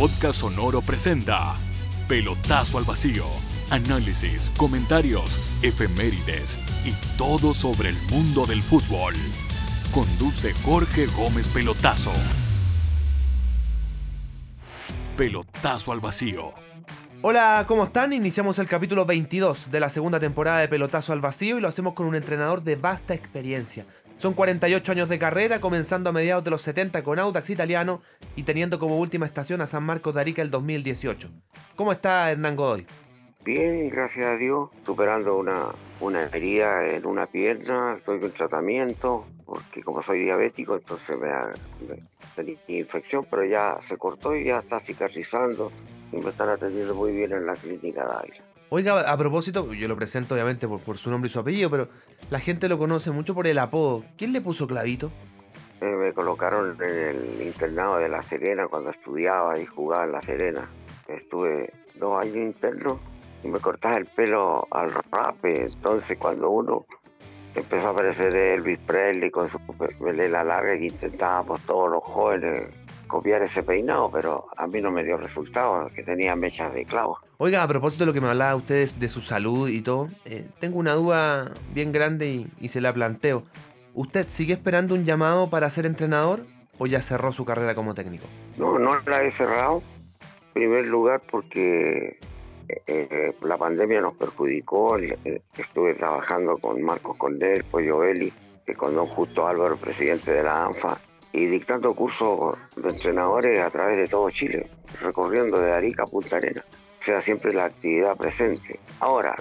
Podcast Sonoro presenta Pelotazo al Vacío. Análisis, comentarios, efemérides y todo sobre el mundo del fútbol. Conduce Jorge Gómez Pelotazo. Pelotazo al Vacío. Hola, ¿cómo están? Iniciamos el capítulo 22 de la segunda temporada de Pelotazo al Vacío y lo hacemos con un entrenador de vasta experiencia. Son 48 años de carrera, comenzando a mediados de los 70 con Audax Italiano y teniendo como última estación a San Marcos de Arica el 2018. ¿Cómo está Hernán Godoy? Bien, gracias a Dios, superando una, una herida en una pierna, estoy con tratamiento, porque como soy diabético, entonces me, da, infección, pero ya se cortó y ya está cicatrizando y me están atendiendo muy bien en la clínica de Ávila. Oiga, a propósito, yo lo presento obviamente por, su nombre y su apellido, pero la gente lo conoce mucho por el apodo. ¿Quién le puso clavito? Eh, me colocaron en el internado de La Serena cuando estudiaba y jugaba en La Serena. Estuve dos años interno y me cortaba el pelo al rape. Entonces cuando uno empezó a aparecer Elvis Presley con su melena larga que intentábamos todos los jóvenes copiar ese peinado, pero a mí no me dio resultado, que tenía mechas de clavo. Oiga, a propósito de lo que me hablaba ustedes de su salud y todo, eh, tengo una duda bien grande y, se la planteo. ¿Usted sigue esperando un llamado para ser entrenador o ya cerró su carrera como técnico? No, no la he cerrado. En primer lugar porque eh, eh, la pandemia nos perjudicó. Estuve trabajando con Marcos Condel, Pollo Belli, con don Justo Álvaro, presidente de la ANFA, y dictando cursos de entrenadores a través de todo Chile, recorriendo de Arica a Punta Arena. O sea, siempre la actividad presente. Ahora,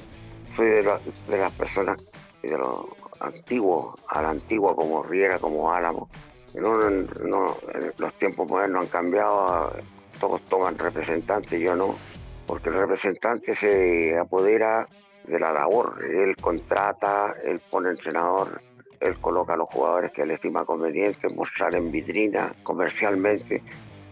soy de, las personas, de los antiguos, a la antigua como Riera, como Álamo. No, los tiempos modernos han cambiado, todos toman representantes, yo no, porque el representante se apodera de la labor, él contrata, él pone entrenador, él coloca a los jugadores que él estima conveniente mostrar en vitrina comercialmente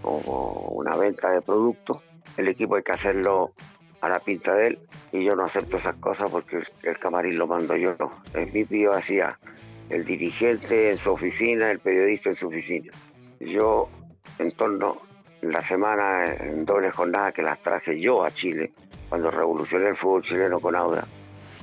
como una venta de productos. El equipo hay que hacerlo a la pinta de él y yo no acepto esas cosas porque el camarín lo mando yo. En mi pío hacía el dirigente en su oficina, el periodista en su oficina. Yo en torno la semana en doble jornada que las traje yo a Chile, cuando revolucioné el fútbol chileno con Auda,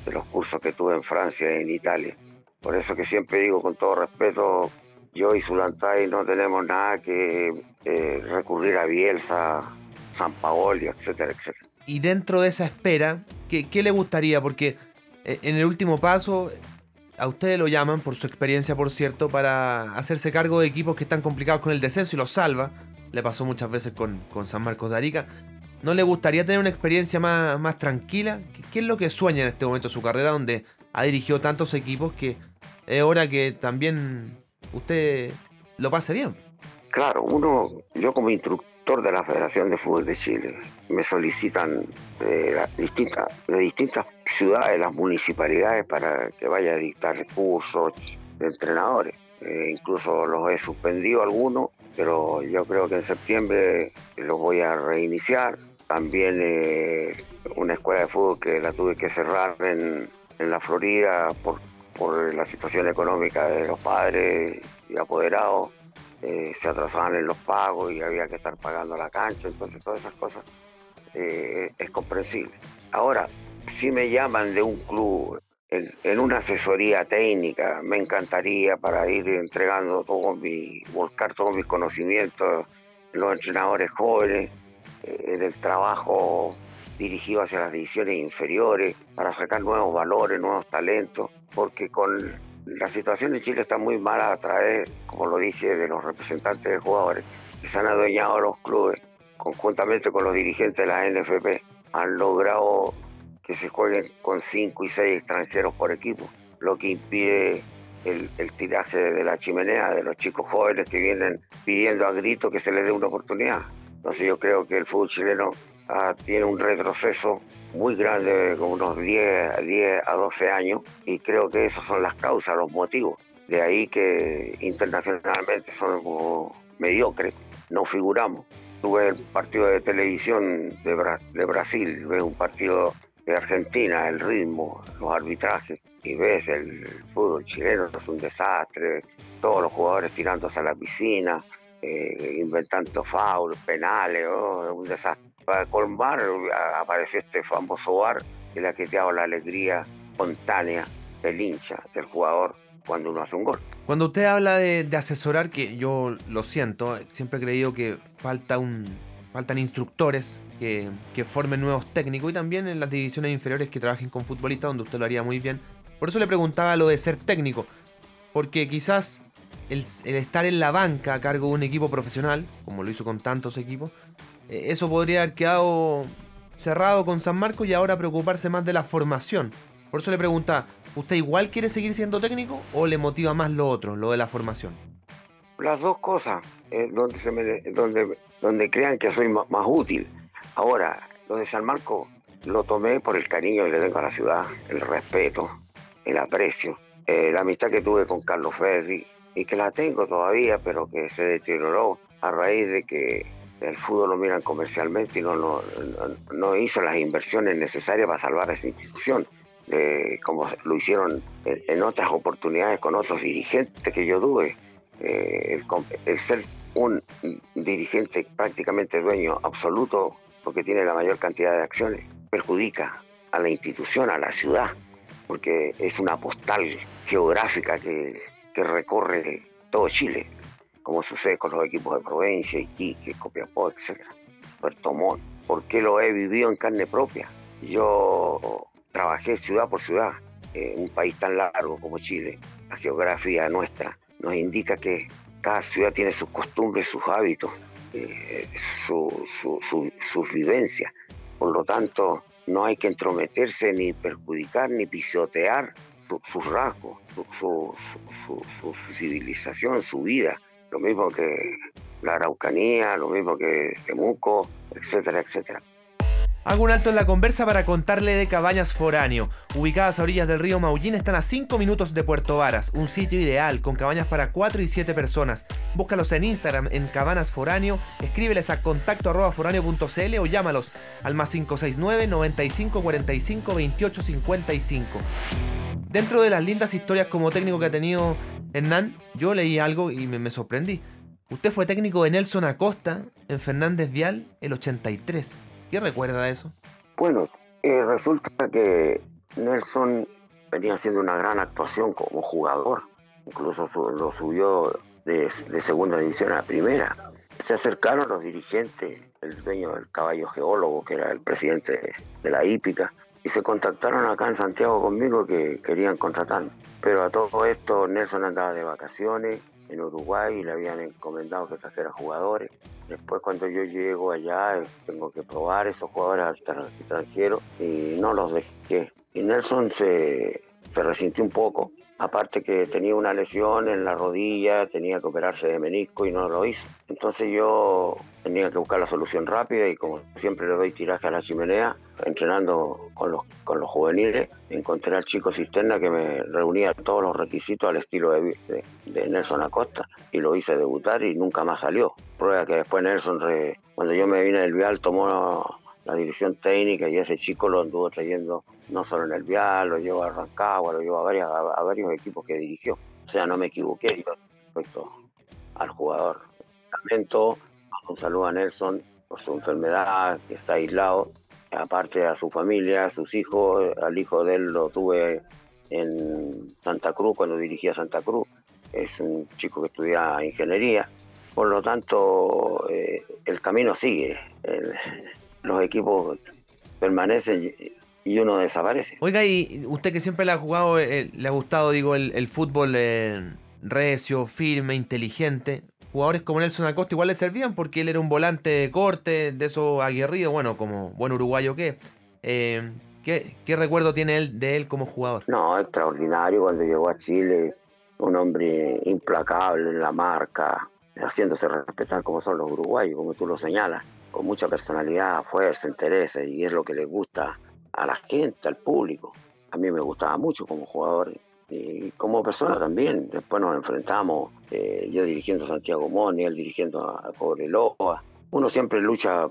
de los cursos que tuve en Francia y en Italia. Por eso que siempre digo con todo respeto, yo y Zulantay no tenemos nada que eh, recurrir a Bielsa, San Paoli, etcétera, etcétera. Y dentro de esa espera, ¿qué, ¿qué, le gustaría? Porque eh, en el último paso, a ustedes lo llaman, por su experiencia, por cierto, para hacerse cargo de equipos que están complicados con el descenso y los salva. Le pasó muchas veces con, con San Marcos de Arica. ¿No le gustaría tener una experiencia más, más tranquila? ¿Qué, ¿Qué, es lo que sueña en este momento su carrera, donde ha dirigido tantos equipos que es hora que también usted lo pase bien. Claro, uno, yo como instructor de la Federación de Fútbol de Chile, me solicitan de, distintas, de distintas ciudades, las municipalidades, para que vaya a dictar cursos de entrenadores. Eh, incluso los he suspendido algunos, pero yo creo que en septiembre los voy a reiniciar. También eh, una escuela de fútbol que la tuve que cerrar en, en la Florida por por la situación económica de los padres y apoderados, eh, se atrasaban en los pagos y había que estar pagando la cancha, entonces todas esas cosas eh, es comprensible. Ahora, si me llaman de un club en, una asesoría técnica, me encantaría para ir entregando todo mi, volcar todos mis conocimientos en los entrenadores jóvenes, eh, en el trabajo dirigido hacia las divisiones inferiores, para sacar nuevos valores, nuevos talentos porque con la situación en Chile está muy mala a través, como lo dije, de los representantes de jugadores que se han adueñado los clubes, conjuntamente con los dirigentes de la NFP, han logrado que se jueguen con cinco y seis extranjeros por equipo, lo que impide el, tiraje de la chimenea de los chicos jóvenes que vienen pidiendo a grito que se les dé una oportunidad. Entonces yo creo que el fútbol chileno ah, tiene un retroceso muy grande, como unos 10, 10 a 12 años, y creo que esas son las causas, los motivos. De ahí que internacionalmente somos mediocres, no figuramos. Tuve el partido de televisión de, Brasil, ves un partido de Argentina, el ritmo, los arbitrajes, y ves el fútbol chileno, es un desastre, todos los jugadores tirándose a la piscina, eh, inventando faulos, penales, oh, un desastre. Para colmar apareció este famoso bar que le ha quitado la alegría espontánea del hincha, del jugador, cuando uno hace un gol. Cuando usted habla de, asesorar, que yo lo siento, siempre he creído que falta un, faltan instructores que, que, formen nuevos técnicos y también en las divisiones inferiores que trabajen con futbolistas, donde usted lo haría muy bien. Por eso le preguntaba lo de ser técnico, porque quizás el, estar en la banca a cargo de un equipo profesional, como lo hizo con tantos equipos, eso podría haber quedado cerrado con San Marcos y ahora preocuparse más de la formación. Por eso le pregunta, ¿usted igual quiere seguir siendo técnico o le motiva más lo otro, lo de la formación? Las dos cosas, eh, donde, se me, donde crean que soy más, útil. Ahora, lo de San Marcos lo tomé por el cariño que le tengo a la ciudad, el respeto, el aprecio, eh, la amistad que tuve con Carlos Ferri, y que la tengo todavía, pero que se deterioró a raíz de que el fútbol lo miran comercialmente y no, hizo las inversiones necesarias para salvar a esa institución, como lo hicieron en, otras oportunidades con otros dirigentes que yo tuve. Eh, el, ser un dirigente prácticamente dueño absoluto, porque tiene la mayor cantidad de acciones, perjudica a la institución, a la ciudad, porque es una postal geográfica que recorre todo Chile, como sucede con los equipos de Provincia, Iquique, Copiapó, etc. Puerto Montt, porque lo he vivido en carne propia. Yo trabajé ciudad por ciudad en un país tan largo como Chile. La geografía nuestra nos indica que cada ciudad tiene sus costumbres, sus hábitos, eh, sus vivencias. Por lo tanto, no hay que entrometerse ni perjudicar ni pisotear sus rasgos, su, civilización, su vida. Lo mismo que la Araucanía, lo mismo que Temuco, etcétera, etcétera. Hago un alto en la conversa para contarle de Cabañas Foráneo. Ubicadas a orillas del río Maullín, están a 5 minutos de Puerto Varas. Un sitio ideal, con cabañas para 4 y 7 personas. Búscalos en Instagram en Cabanas Foráneo, escríbeles a contacto arroba foráneo.cl o llámalos al más 569 95 45 28 55. Dentro de las lindas historias como técnico que ha tenido Hernán, yo leí algo y me, sorprendí. Usted fue técnico de Nelson Acosta en Fernández Vial el 83. ¿Qué recuerda de eso? Bueno, eh, resulta que Nelson venía haciendo una gran actuación como jugador. Incluso lo subió de, segunda división a primera. Se acercaron los dirigentes, el dueño del caballo geólogo, que era el presidente de la hípica, y se contactaron acá en Santiago conmigo que querían contratarme. Pero a todo esto Nelson andaba de vacaciones en Uruguay y le habían encomendado que trajera jugadores. Después cuando yo llego allá tengo que probar esos jugadores extranjeros y no los dejé. Y Nelson se, se resintió un poco Aparte que tenía una lesión en la rodilla, tenía que operarse de menisco y no lo hizo. Entonces yo tenía que buscar la solución rápida y como siempre le doy tiraje a la chimenea, entrenando con los, con los juveniles, encontré al chico cisterna que me reunía todos los requisitos al estilo de, de, Nelson Acosta y lo hice debutar y nunca más salió. Prueba que después Nelson, cuando yo me vine del Vial, tomó la dirección técnica y ese chico lo anduvo trayendo no solo en el Vial, lo llevó a Rancagua, lo llevó a, varias, a, varios equipos que dirigió. O sea, no me equivoqué yo respecto al jugador. Lamento, un saludo a Nelson por su enfermedad, que está aislado, aparte a su familia, a sus hijos, al hijo de él lo tuve en Santa Cruz cuando dirigía Santa Cruz. Es un chico que estudia ingeniería. Por lo tanto, eh, el camino sigue. Los equipos permanecen y uno desaparece. Oiga, y usted que siempre le ha jugado, eh, le ha gustado, digo, el, fútbol eh, recio, firme, inteligente. Jugadores como Nelson Acosta igual le servían porque él era un volante de corte, de esos aguerridos, bueno, como buen uruguayo que. Eh, ¿qué, ¿Qué recuerdo tiene él de él como jugador? No, extraordinario cuando llegó a Chile, un hombre implacable en la marca, haciéndose respetar como son los uruguayos, como tú lo señalas, con mucha personalidad, fuerza, interés, y es lo que les gusta a la gente, al público. A mí me gustaba mucho como jugador y como persona también. Después nos enfrentamos, eh, yo dirigiendo a Santiago Moni, él dirigiendo a Cobreloa. Uno siempre lucha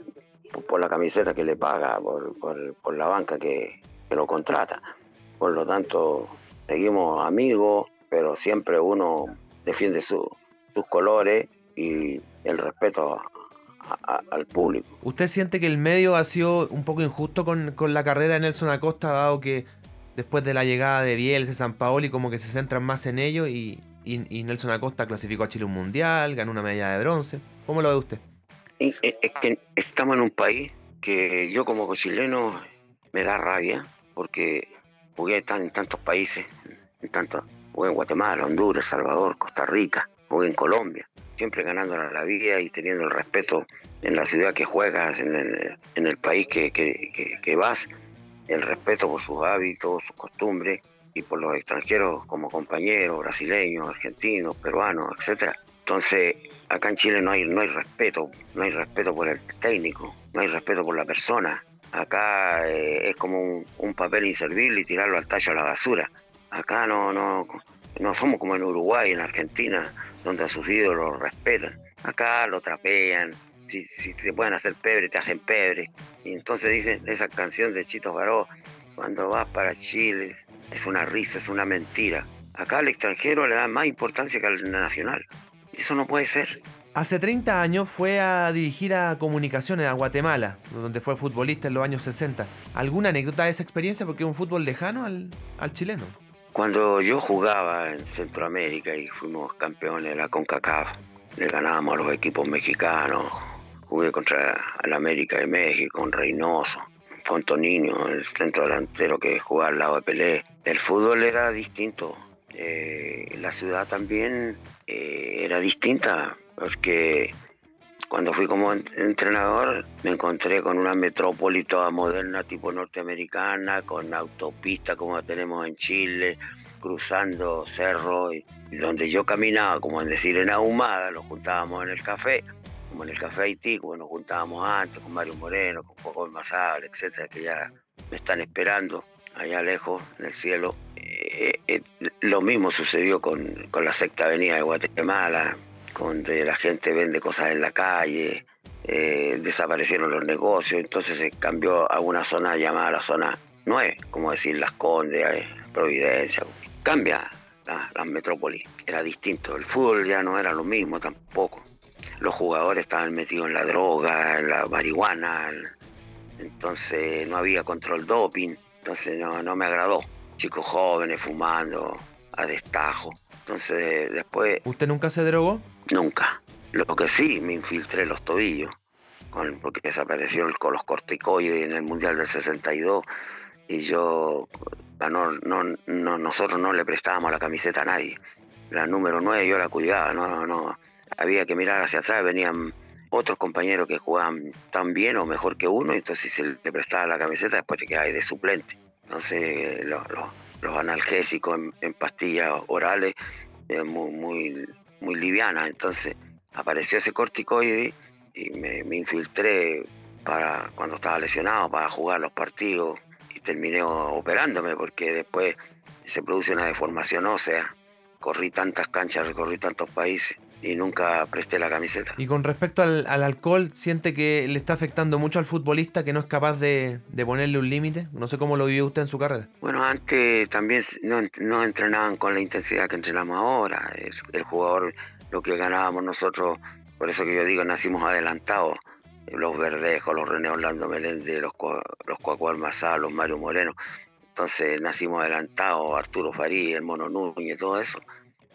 por, la camiseta que le paga, por, la banca que, lo contrata. Por lo tanto, seguimos amigos, pero siempre uno defiende sus colores y el respeto al público. ¿Usted siente que el medio ha sido un poco injusto con, la carrera de Nelson Acosta, dado que después de la llegada de Bielsa, San Paoli, como que se centran más en ello y, Nelson Acosta clasificó a Chile un mundial, ganó una medalla de bronce? ¿Cómo lo ve usted? Es que estamos en un país que yo como chileno me da rabia porque jugué en tantos países, en tanto, jugué en Guatemala, Honduras, Salvador, Costa Rica, jugué en Colombia siempre ganando la vida y teniendo el respeto en la ciudad que juegas, en el, país que, vas, el respeto por sus hábitos, sus costumbres y por los extranjeros como compañeros, brasileños, argentinos, peruanos, etcétera. Entonces, acá en Chile no hay, no hay respeto, no hay respeto por el técnico, no hay respeto por la persona. Acá eh, es como un, papel inservible y tirarlo al tallo a la basura. Acá no, no, no somos como en Uruguay, en Argentina, donde sus ídolos respetan. Acá lo trapean, si, si te pueden hacer pebre, te hacen pebre. Y entonces dicen esa canción de Chito Baró, cuando vas para Chile, es una risa, es una mentira. Acá al extranjero le da más importancia que al nacional. Eso no puede ser. Hace 30 años fue a dirigir a comunicaciones a Guatemala, donde fue futbolista en los años 60. ¿Alguna anécdota de esa experiencia? Porque es un fútbol lejano al, al chileno. Cuando yo jugaba en Centroamérica y fuimos campeones de la CONCACAF, le ganábamos a los equipos mexicanos, jugué contra el América de México, con Reynoso, con Toninho, el centro delantero que jugaba al lado de Pelé. El fútbol era distinto, eh, la ciudad también eh, era distinta, porque cuando fui como entrenador me encontré con una metrópoli toda moderna, tipo norteamericana, con autopista como tenemos en Chile, cruzando cerros, y, donde yo caminaba, como en decir en Ahumada, nos juntábamos en el café, como en el café Haití, como nos juntábamos antes, con Mario Moreno, con Poco Masal, etcétera, que ya me están esperando allá lejos, en el cielo. Eh, eh, lo mismo sucedió con, con la sexta avenida de Guatemala, donde la gente vende cosas en la calle, eh, desaparecieron los negocios, entonces se cambió a una zona llamada la zona 9, como decir Las Condes, eh, Providencia. Cambia la, la metrópoli, era distinto, el fútbol ya no era lo mismo tampoco. Los jugadores estaban metidos en la droga, en la marihuana, entonces no había control doping, entonces no, no me agradó. Chicos jóvenes fumando a destajo. Entonces después... ¿Usted nunca se drogó? Nunca. Lo que sí, me infiltré los tobillos, con, porque desapareció con los corticoides en el Mundial del 62 y yo, no, no, no, nosotros no le prestábamos la camiseta a nadie. La número 9 yo la cuidaba, no, no, había que mirar hacia atrás, venían otros compañeros que jugaban tan bien o mejor que uno, entonces si le prestaba la camiseta después te quedabas de suplente. Entonces los analgésicos en, pastillas orales, eh, muy, muy muy liviana. Entonces apareció ese corticoide y me, infiltré para cuando estaba lesionado para jugar los partidos y terminé operándome porque después se produce una deformación ósea. Corrí tantas canchas, recorrí tantos países y nunca presté la camiseta. Y con respecto al, alcohol, ¿siente que le está afectando mucho al futbolista que no es capaz de, ponerle un límite? No sé cómo lo vivió usted en su carrera. Bueno, antes también no, entrenaban con la intensidad que entrenamos ahora. El, jugador, lo que ganábamos nosotros, por eso que yo digo, nacimos adelantados. Los Verdejos, los René Orlando Meléndez, los, los Cuacual los Mario Moreno. Entonces nacimos adelantados, Arturo Farí, el Mono Núñez, todo eso.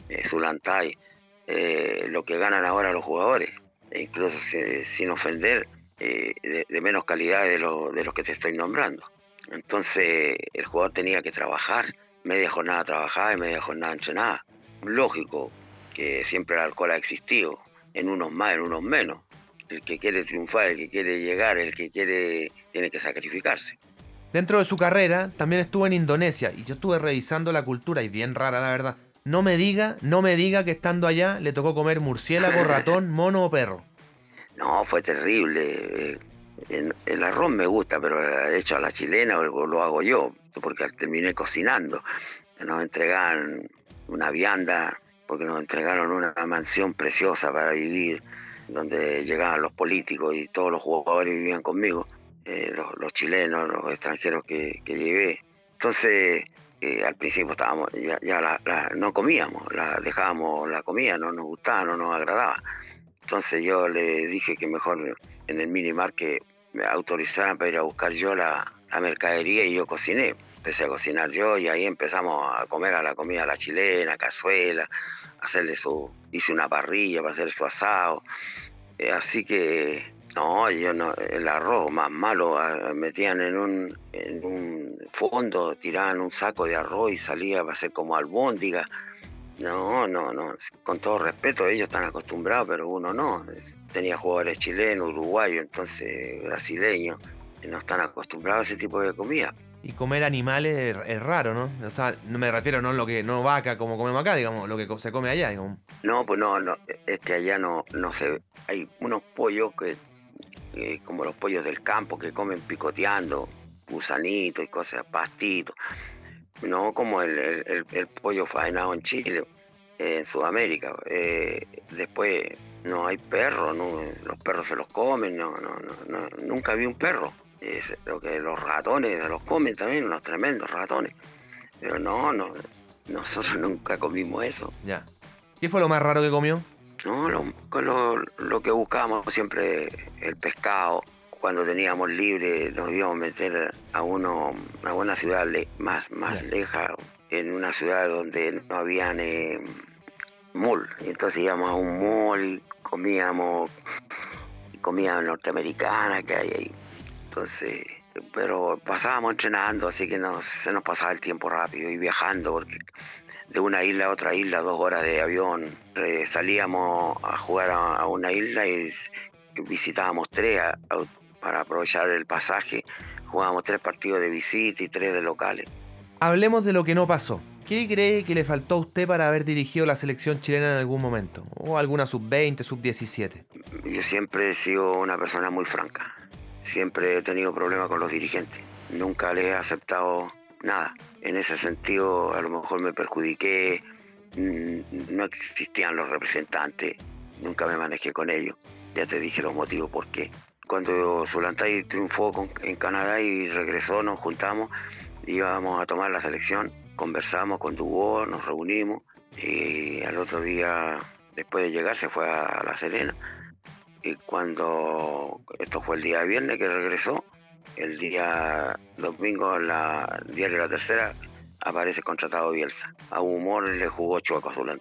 Eh, Zulantay eh, lo que ganan ahora los jugadores, e incluso sin ofender, eh, de, menos calidad de, lo, de los que te estoy nombrando. Entonces el jugador tenía que trabajar, media jornada trabajada y media jornada entrenada. Lógico que siempre el alcohol ha existido, en unos más, en unos menos. El que quiere triunfar, el que quiere llegar, el que quiere, tiene que sacrificarse. Dentro de su carrera también estuvo en Indonesia y yo estuve revisando la cultura y bien rara la verdad. No me diga, no me diga que estando allá le tocó comer murciélago, ratón, mono o perro. No, fue terrible. El, arroz me gusta, pero hecho a la chilena lo hago yo, porque terminé cocinando. Nos entregaron una vianda, porque nos entregaron una mansión preciosa para vivir, donde llegaban los políticos y todos los jugadores vivían conmigo, eh, los, chilenos, los extranjeros que, que llevé. Entonces al principio estábamos, ya, no comíamos, la, dejábamos la comida, no nos gustaba, no nos agradaba. Entonces yo le dije que mejor en el minimar que me autorizaran para ir a buscar yo la, la mercadería y yo cociné. Empecé a cocinar yo y ahí empezamos a comer a la comida a la chilena, cazuela, hacerle su, hice una parrilla para hacer su asado. Eh, así que, no, yo no, el arroz más malo, ah, metían en un, en un fondo, tiraban un saco de arroz y salía para hacer como albóndiga. No, no, no, con todo respeto, ellos están acostumbrados, pero uno no. Tenía jugadores chilenos, uruguayos, entonces brasileños, no están acostumbrados a ese tipo de comida. Y comer animales es, raro, ¿no? O sea, no me refiero no lo que no vaca como comemos acá, digamos, lo que se come allá, digamos. No, pues no, no, es que allá no, no se hay unos pollos que, como los pollos del campo que comen picoteando, gusanitos y cosas, pastitos. No como el, el, pollo faenado en Chile, en Sudamérica. Eh, después no hay perros, no, los perros se los comen, no, no, no, nunca vi un perro lo que los ratones los comen también, unos tremendos ratones. Pero no, no, nosotros nunca comimos eso. Ya. ¿Qué fue lo más raro que comió? No, lo, lo, que buscábamos siempre, el pescado. Cuando teníamos libre nos íbamos a meter a uno a una ciudad más, más leja, en una ciudad donde no habían eh, mall. Entonces íbamos a un mall y comíamos comida norteamericana que hay ahí entonces, pero pasábamos entrenando, así que se nos pasaba el tiempo rápido y viajando, porque de una isla a otra isla, dos horas de avión, eh, salíamos a jugar a, una isla y visitábamos tres para aprovechar el pasaje, jugábamos tres partidos de visita y tres de locales. Hablemos de lo que no pasó. ¿Qué cree que le faltó a usted para haber dirigido la selección chilena en algún momento? ¿O alguna sub-20, sub-17? Yo siempre he sido una persona muy franca. Siempre he tenido problemas con los dirigentes. Nunca les he aceptado nada. En ese sentido, a lo mejor me perjudiqué. Mm, no existían los representantes. Nunca me manejé con ellos. Ya te dije los motivos por qué. Cuando Zulantay triunfó en Canadá y regresó, nos juntamos, íbamos a tomar la selección, conversamos con Dubó, nos reunimos y al otro día, después de llegar, se fue a La Serena y cuando esto fue el día viernes que regresó, el día domingo, la diario de la tercera, aparece contratado Bielsa. A Humor le jugó Chueco a Bueno,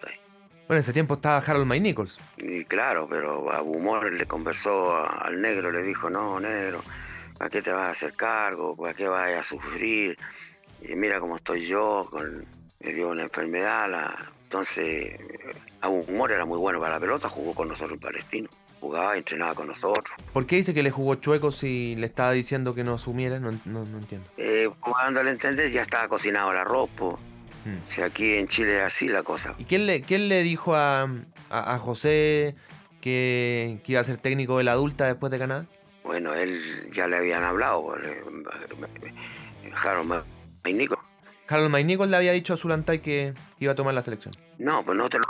en ese tiempo estaba Harold May Nichols. Y claro, pero a Humor le conversó al negro, le dijo, no, negro, ¿para qué te vas a hacer cargo? ¿Para qué vas a sufrir? Y mira cómo estoy yo, con, me dio una enfermedad. La... Entonces, a Humor era muy bueno para la pelota, jugó con nosotros en Palestino jugaba, entrenaba con nosotros. ¿Por qué dice que le jugó chueco si le estaba diciendo que no asumiera? No, no, entiendo. Eh, al entender ya estaba cocinado el arroz, hmm. Si aquí en Chile es así la cosa. ¿Y quién le, quién le dijo a, a, José que, iba a ser técnico de la adulta después de Canadá? Bueno, él ya le habían hablado. Harold Maynico. Harold Maynico le había dicho a Zulantay que iba a tomar la selección. No, pues no te lo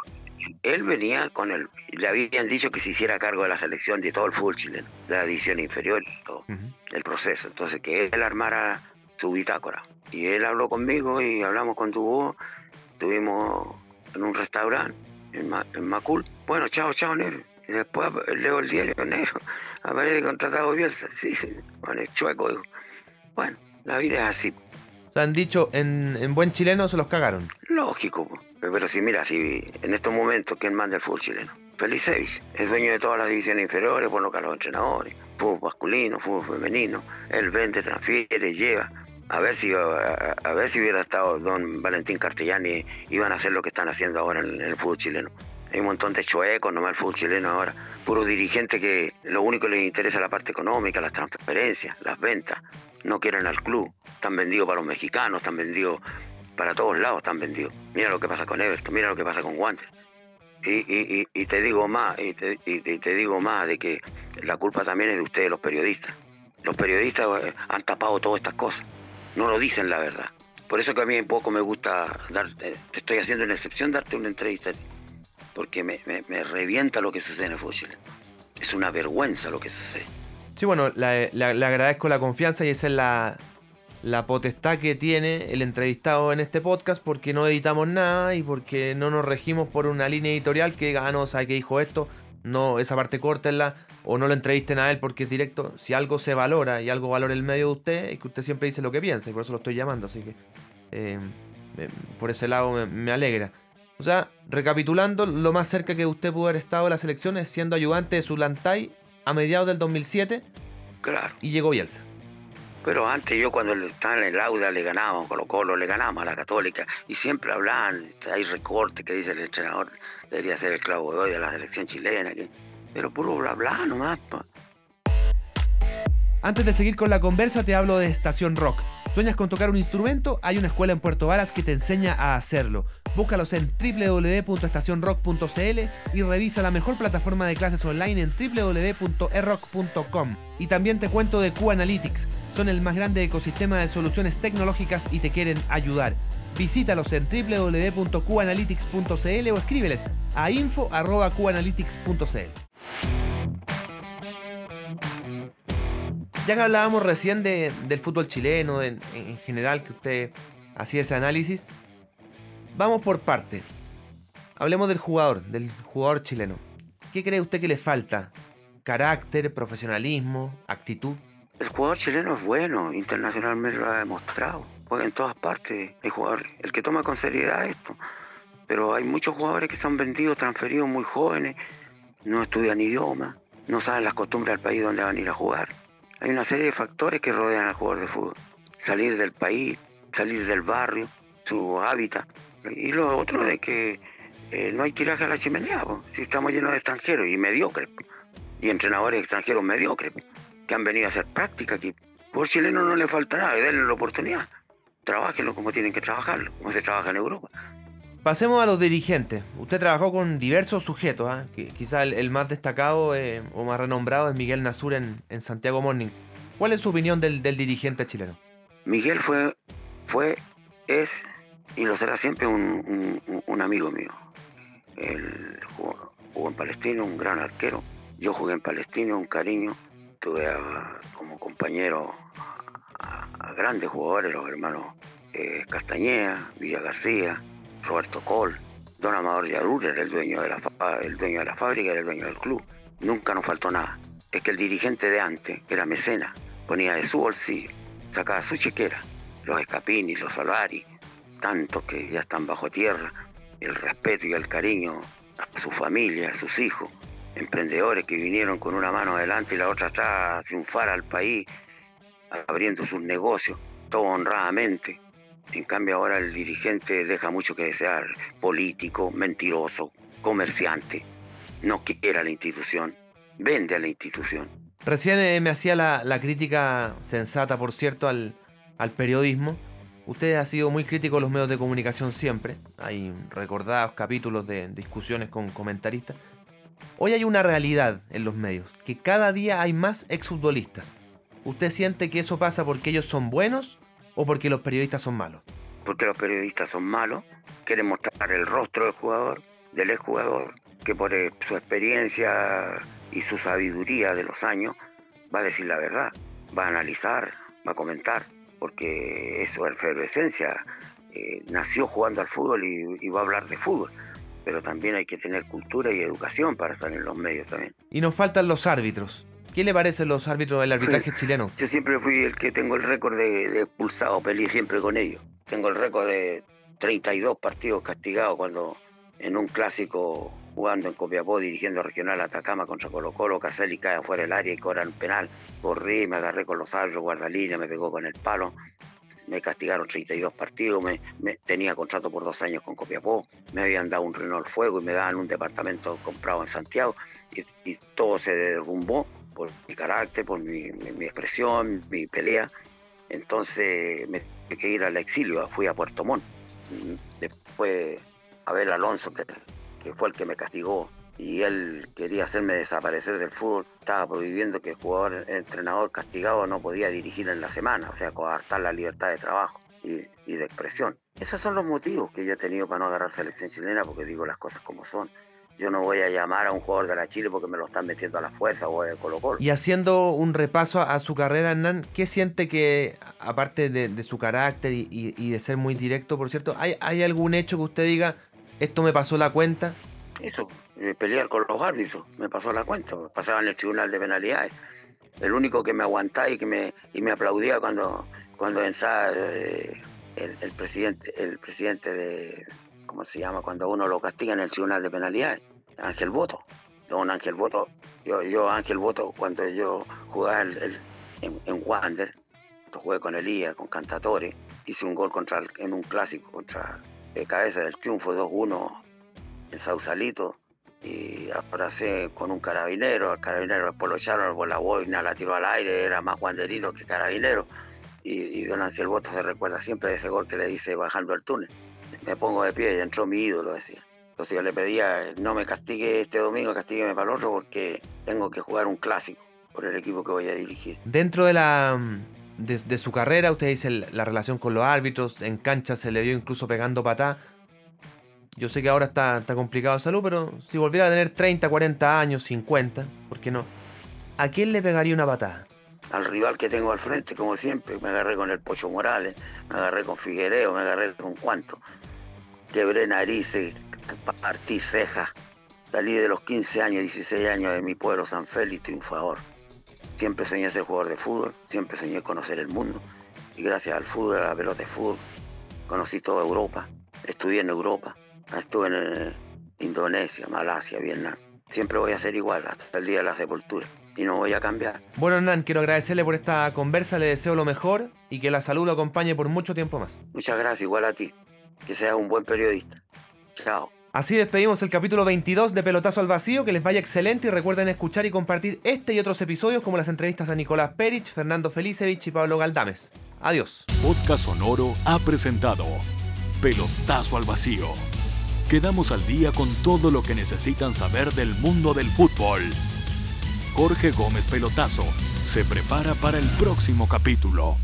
él venía con el, le habían dicho que se hiciera cargo de la selección de todo el fútbol chileno, de la división inferior y todo, el proceso. Entonces que él armara su bitácora. Y él habló conmigo y hablamos con tu voz, estuvimos en un restaurante en, Macul. Bueno, chao, chao, negro. Y después leo el diario, negro, aparece contratado Bielsa, sí, con el chueco. Bueno, la vida es así. Se han dicho, en, en buen chileno se los cagaron. Lógico, pero si mira, si en estos momentos, ¿quién manda el fútbol chileno? Felicevis, es dueño de todas las divisiones inferiores, bueno, que los entrenadores, fútbol masculino, fútbol femenino, él vende, transfiere, lleva. A ver si a, ver si hubiera estado don Valentín Cartellani, iban a hacer lo que están haciendo ahora en, el fútbol chileno. Hay un montón de chuecos nomás el fútbol chileno ahora. Puro dirigente que lo único que les interesa es la parte económica, las transferencias, las ventas. No quieren al club. Están vendidos para los mexicanos, están vendidos para todos lados están vendidos. Mira lo que pasa con Everton, mira lo que pasa con Guantes. Y, te digo más, y te, digo más de que la culpa también es de ustedes, los periodistas. Los periodistas eh, han tapado todas estas cosas. No lo dicen la verdad. Por eso que a mí un poco me gusta darte, te estoy haciendo una excepción darte una entrevista, porque me, revienta lo que sucede en el fútbol. Es una vergüenza lo que sucede. Sí, bueno, le agradezco la confianza y esa es la, la potestad que tiene el entrevistado en este podcast porque no editamos nada y porque no nos regimos por una línea editorial que diga, ah, no, ¿sabe que dijo esto? no esa parte córtenla o no lo entrevisten a él porque es directo. Si algo se valora y algo valora el medio de usted, es que usted siempre dice lo que piensa y por eso lo estoy llamando. Así que eh, por ese lado me, alegra. O sea, recapitulando, lo más cerca que usted pudo haber estado de las elecciones siendo ayudante de Zulantay a mediados del 2007. Claro. Y llegó Bielsa. Pero antes yo cuando estaba en el Auda le ganábamos, Colo Colo le ganábamos a la Católica y siempre hablaban, hay recortes que dice el entrenador, debería ser el clavo de hoy de la selección chilena, pero puro bla bla nomás. Antes de seguir con la conversa te hablo de Estación Rock. ¿Sueñas con tocar un instrumento? Hay una escuela en Puerto Varas que te enseña a hacerlo. Búscalos en www.estacionrock.cl y revisa la mejor plataforma de clases online en www.erock.com. Y también te cuento de Q-Analytics. Son el más grande ecosistema de soluciones tecnológicas y te quieren ayudar. Visítalos en www.qanalytics.cl o escríbeles a info.qanalytics.cl. Ya que hablábamos recién del fútbol chileno, en, en general, que usted hacía ese análisis, Vamos por parte. Hablemos del jugador, del jugador chileno. ¿Qué cree usted que le falta? ¿Carácter, profesionalismo, actitud? El jugador chileno es bueno, internacionalmente lo ha demostrado. Juega en todas partes el jugador, el que toma con seriedad esto. Pero hay muchos jugadores que son vendidos, transferidos muy jóvenes, no estudian idioma, no saben las costumbres del país donde van a ir a jugar. Hay una serie de factores que rodean al jugador de fútbol. Salir del país, salir del barrio, su hábitat. Y lo otro de que eh, no hay tiraje a la chimenea, si estamos llenos de extranjeros y mediocres, y entrenadores extranjeros mediocres, que han venido a hacer práctica aquí. Por chileno no le falta nada, denle la oportunidad. Trabajenlo como tienen que trabajarlo, como se trabaja en Europa. Pasemos a los dirigentes. Usted trabajó con diversos sujetos, ¿ah? quizá el, más destacado eh, o más renombrado es Miguel Nasur en, Santiago Morning. ¿Cuál es su opinión del, del dirigente chileno? Miguel fue, fue, es y lo será siempre un, amigo mío. Él jugó, en Palestino, un gran arquero. Yo jugué en Palestino, un cariño. Tuve como compañero a, grandes jugadores, los hermanos eh, Castañeda, Villa García, Roberto Col, Don Amador Yarur era el dueño, de la, el dueño de la fábrica, era el dueño del club. Nunca nos faltó nada. Es que el dirigente de antes era mecena, ponía de su bolsillo, sacaba su chequera, los escapini, los salari, tantos que ya están bajo tierra, el respeto y el cariño a su familia, a sus hijos, emprendedores que vinieron con una mano adelante y la otra atrás a triunfar al país, abriendo sus negocios, todo honradamente. En cambio ahora el dirigente deja mucho que desear, político, mentiroso, comerciante, no quiere a la institución, vende a la institución. Recién eh, me hacía la, crítica sensata, por cierto, al, al periodismo Usted ha sido muy crítico de los medios de comunicación siempre. Hay recordados capítulos de discusiones con comentaristas. Hoy hay una realidad en los medios, que cada día hay más exfutbolistas. ¿Usted siente que eso pasa porque ellos son buenos o porque los periodistas son malos? Porque los periodistas son malos, quieren mostrar el rostro del jugador, del exjugador, que por eh, su experiencia y su sabiduría de los años va a decir la verdad, va a analizar, va a comentar porque es su efervescencia. Eh, nació jugando al fútbol y, va a hablar de fútbol. Pero también hay que tener cultura y educación para estar en los medios también. Y nos faltan los árbitros. ¿Qué le parecen los árbitros del arbitraje chileno? Yo siempre fui el que tengo el récord de, de expulsado, peleé siempre con ellos. Tengo el récord de 32 partidos castigados cuando en un clásico jugando en Copiapó, dirigiendo Regional Atacama contra Colo Colo, Caselli cae afuera del área y cobran penal. Corrí, me agarré con los árbitros, guardalínea, me pegó con el palo. Me castigaron 32 partidos, me, tenía contrato por dos años con Copiapó, me habían dado un Renault Fuego y me daban un departamento comprado en Santiago y, todo se derrumbó por mi carácter, por mi, expresión, mi pelea. Entonces me tuve que ir al exilio, fui a Puerto Montt. Después Abel Alonso, que fue el que me castigó y él quería hacerme desaparecer del fútbol, estaba prohibiendo que el jugador, el entrenador castigado no podía dirigir en la semana, o sea, coartar la libertad de trabajo y, de expresión. Esos son los motivos que yo he tenido para no agarrar selección chilena, porque digo las cosas como son. Yo no voy a llamar a un jugador de la Chile porque me lo están metiendo a la fuerza o de Colo Colo. Y haciendo un repaso a su carrera, Hernán, ¿qué siente que, aparte de, su carácter y, de ser muy directo, por cierto, ¿hay, ¿hay algún hecho que usted diga, esto me pasó la cuenta. eso, eh, pelear con los árbitros. Me pasó la cuenta, pasaba en el tribunal de penalidades. El único que me aguantaba y que me, y me aplaudía cuando, cuando entraba eh, el, presidente, el presidente de, ¿cómo se llama? Cuando uno lo castiga en el tribunal de penalidades, Ángel Voto. Don Ángel Voto, yo, yo Ángel Voto, cuando yo jugaba en, en Wander, jugué con Elías, con Cantatore, hice un gol contra en un clásico contra de cabeza del triunfo 2-1 en Sausalito y abracé con un carabinero, el carabinero después lo echaron por la boina, la tiró al aire, era más guanderino que carabinero y, don Ángel Boto se recuerda siempre de ese gol que le hice bajando el túnel. Me pongo de pie y entró mi ídolo, decía. Entonces yo le pedía, no me castigue este domingo, castígueme para el otro porque tengo que jugar un clásico por el equipo que voy a dirigir. Dentro de la de, su carrera, usted dice la relación con los árbitros, en cancha se le vio incluso pegando patá. Yo sé que ahora está, está complicado de salud, pero si volviera a tener 30, 40 años, 50, ¿por qué no? ¿A quién le pegaría una patada? Al rival que tengo al frente, como siempre. Me agarré con el Pocho Morales, me agarré con Figuereo, me agarré con Cuanto. Quebré narices, partí cejas. Salí de los 15 años, 16 años de mi pueblo San Félix triunfador. Siempre soñé ser jugador de fútbol, siempre soñé conocer el mundo. Y gracias al fútbol, a la pelota de fútbol, conocí toda Europa. Estudié en Europa. Estuve en eh, Indonesia, Malasia, Vietnam. Siempre voy a ser igual hasta el día de la sepultura. Y no voy a cambiar. Bueno, Hernán, quiero agradecerle por esta conversa. Le deseo lo mejor y que la salud lo acompañe por mucho tiempo más. Muchas gracias, igual a ti. Que seas un buen periodista. Chao. Así despedimos el capítulo 22 de Pelotazo al Vacío. Que les vaya excelente y recuerden escuchar y compartir este y otros episodios como las entrevistas a Nicolás Perich, Fernando Felicevich y Pablo Galdames. Adiós. Podcast Sonoro ha presentado Pelotazo al Vacío. Quedamos al día con todo lo que necesitan saber del mundo del fútbol. Jorge Gómez Pelotazo se prepara para el próximo capítulo.